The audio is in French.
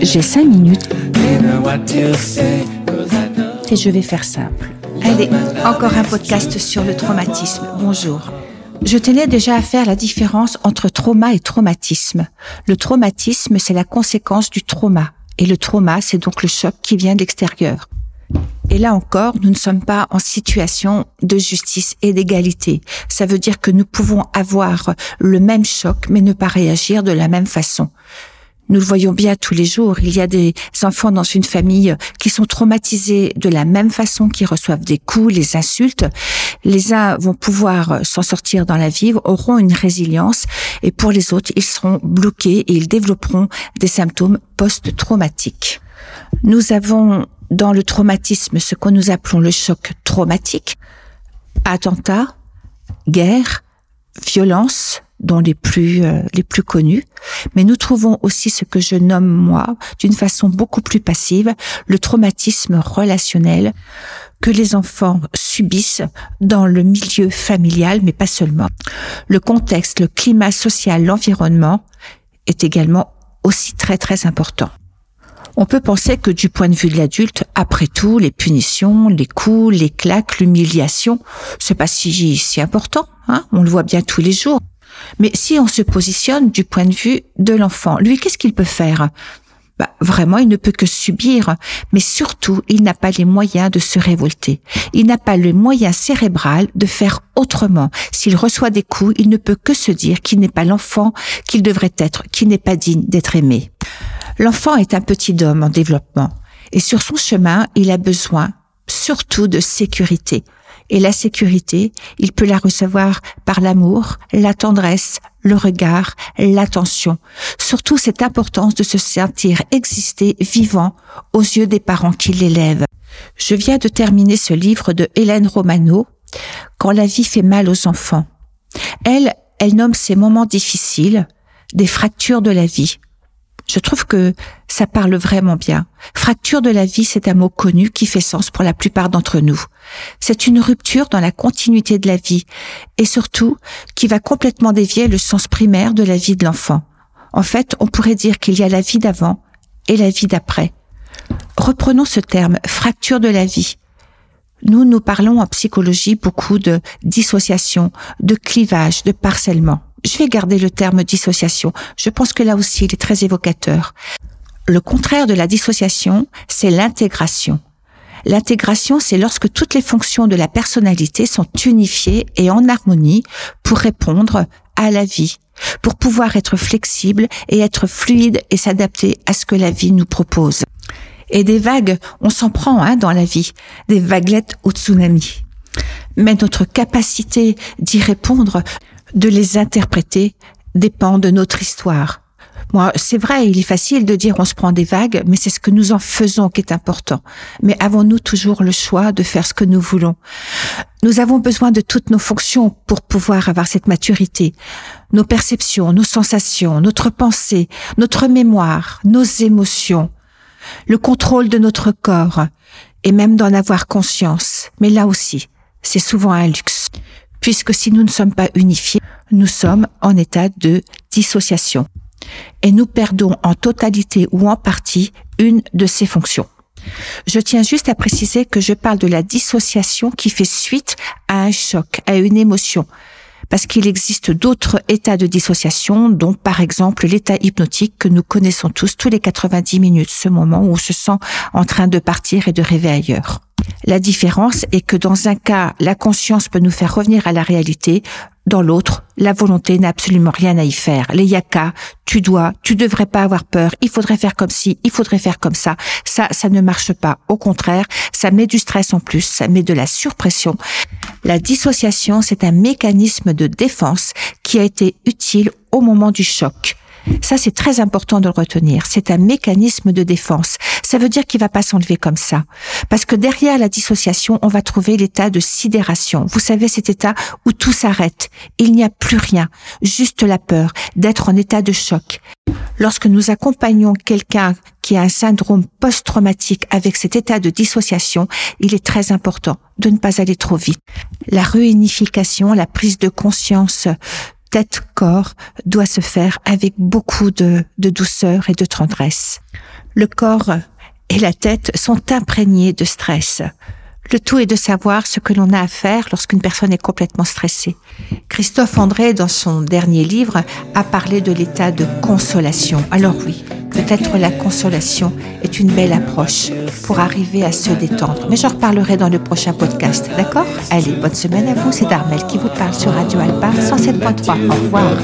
J'ai cinq minutes et je vais faire simple. Allez, encore un podcast sur le traumatisme. Bonjour. Je tenais déjà à faire la différence entre trauma et traumatisme. Le traumatisme, c'est la conséquence du trauma. Et le trauma, c'est donc le choc qui vient de l'extérieur. Et là encore, nous ne sommes pas en situation de justice et d'égalité. Ça veut dire que nous pouvons avoir le même choc, mais ne pas réagir de la même façon. Nous le voyons bien tous les jours. Il y a des enfants dans une famille qui sont traumatisés de la même façon, qui reçoivent des coups, les insultes. Les uns vont pouvoir s'en sortir dans la vie, auront une résilience, et pour les autres, ils seront bloqués et ils développeront des symptômes post-traumatiques. Nous avons dans le traumatisme ce que nous appelons le choc traumatique, attentat, guerre, violence, dont les plus euh, les plus connus, mais nous trouvons aussi ce que je nomme moi d'une façon beaucoup plus passive le traumatisme relationnel que les enfants subissent dans le milieu familial mais pas seulement. Le contexte, le climat social, l'environnement est également aussi très très important. On peut penser que du point de vue de l'adulte, après tout, les punitions, les coups, les claques, l'humiliation, c'est pas si, si important, hein on le voit bien tous les jours. Mais si on se positionne du point de vue de l'enfant, lui, qu'est-ce qu'il peut faire? Bah, Vraiment, il ne peut que subir, mais surtout, il n'a pas les moyens de se révolter. Il n'a pas le moyen cérébral de faire autrement. S'il reçoit des coups, il ne peut que se dire qu'il n'est pas l'enfant qu'il devrait être, qu'il n'est pas digne d'être aimé. L'enfant est un petit homme en développement et sur son chemin, il a besoin surtout de sécurité. Et la sécurité, il peut la recevoir par l'amour, la tendresse, le regard, l'attention. Surtout cette importance de se sentir exister vivant aux yeux des parents qui l'élèvent. Je viens de terminer ce livre de Hélène Romano, Quand la vie fait mal aux enfants. Elle, elle nomme ces moments difficiles des fractures de la vie. Je trouve que ça parle vraiment bien. Fracture de la vie, c'est un mot connu qui fait sens pour la plupart d'entre nous. C'est une rupture dans la continuité de la vie et surtout qui va complètement dévier le sens primaire de la vie de l'enfant. En fait, on pourrait dire qu'il y a la vie d'avant et la vie d'après. Reprenons ce terme, fracture de la vie. Nous, nous parlons en psychologie beaucoup de dissociation, de clivage, de parcellement je vais garder le terme dissociation. Je pense que là aussi, il est très évocateur. Le contraire de la dissociation, c'est l'intégration. L'intégration, c'est lorsque toutes les fonctions de la personnalité sont unifiées et en harmonie pour répondre à la vie, pour pouvoir être flexible et être fluide et s'adapter à ce que la vie nous propose. Et des vagues, on s'en prend hein, dans la vie, des vaguelettes au tsunami. Mais notre capacité d'y répondre de les interpréter dépend de notre histoire. Moi, c'est vrai, il est facile de dire on se prend des vagues, mais c'est ce que nous en faisons qui est important. Mais avons-nous toujours le choix de faire ce que nous voulons? Nous avons besoin de toutes nos fonctions pour pouvoir avoir cette maturité. Nos perceptions, nos sensations, notre pensée, notre mémoire, nos émotions, le contrôle de notre corps, et même d'en avoir conscience. Mais là aussi, c'est souvent un luxe puisque si nous ne sommes pas unifiés, nous sommes en état de dissociation. Et nous perdons en totalité ou en partie une de ces fonctions. Je tiens juste à préciser que je parle de la dissociation qui fait suite à un choc, à une émotion. Parce qu'il existe d'autres états de dissociation, dont par exemple l'état hypnotique que nous connaissons tous tous les 90 minutes, ce moment où on se sent en train de partir et de rêver ailleurs. La différence est que dans un cas, la conscience peut nous faire revenir à la réalité, dans l'autre, la volonté n'a absolument rien à y faire. Les yaka, tu dois, tu devrais pas avoir peur, il faudrait faire comme ci, il faudrait faire comme ça. Ça, ça ne marche pas. Au contraire, ça met du stress en plus, ça met de la surpression. La dissociation, c'est un mécanisme de défense qui a été utile au moment du choc. Ça, c'est très important de le retenir. C'est un mécanisme de défense. Ça veut dire qu'il va pas s'enlever comme ça. Parce que derrière la dissociation, on va trouver l'état de sidération. Vous savez, cet état où tout s'arrête. Il n'y a plus rien. Juste la peur d'être en état de choc. Lorsque nous accompagnons quelqu'un qui a un syndrome post-traumatique avec cet état de dissociation, il est très important de ne pas aller trop vite. La réunification, la prise de conscience tête-corps doit se faire avec beaucoup de, de douceur et de tendresse. Le corps et la tête sont imprégnés de stress. Le tout est de savoir ce que l'on a à faire lorsqu'une personne est complètement stressée. Christophe André, dans son dernier livre, a parlé de l'état de consolation. Alors oui, peut-être la consolation est une belle approche pour arriver à se détendre. Mais j'en reparlerai dans le prochain podcast, d'accord? Allez, bonne semaine à vous, c'est Darmel qui vous parle sur Radio Alpa 107.3. Au revoir.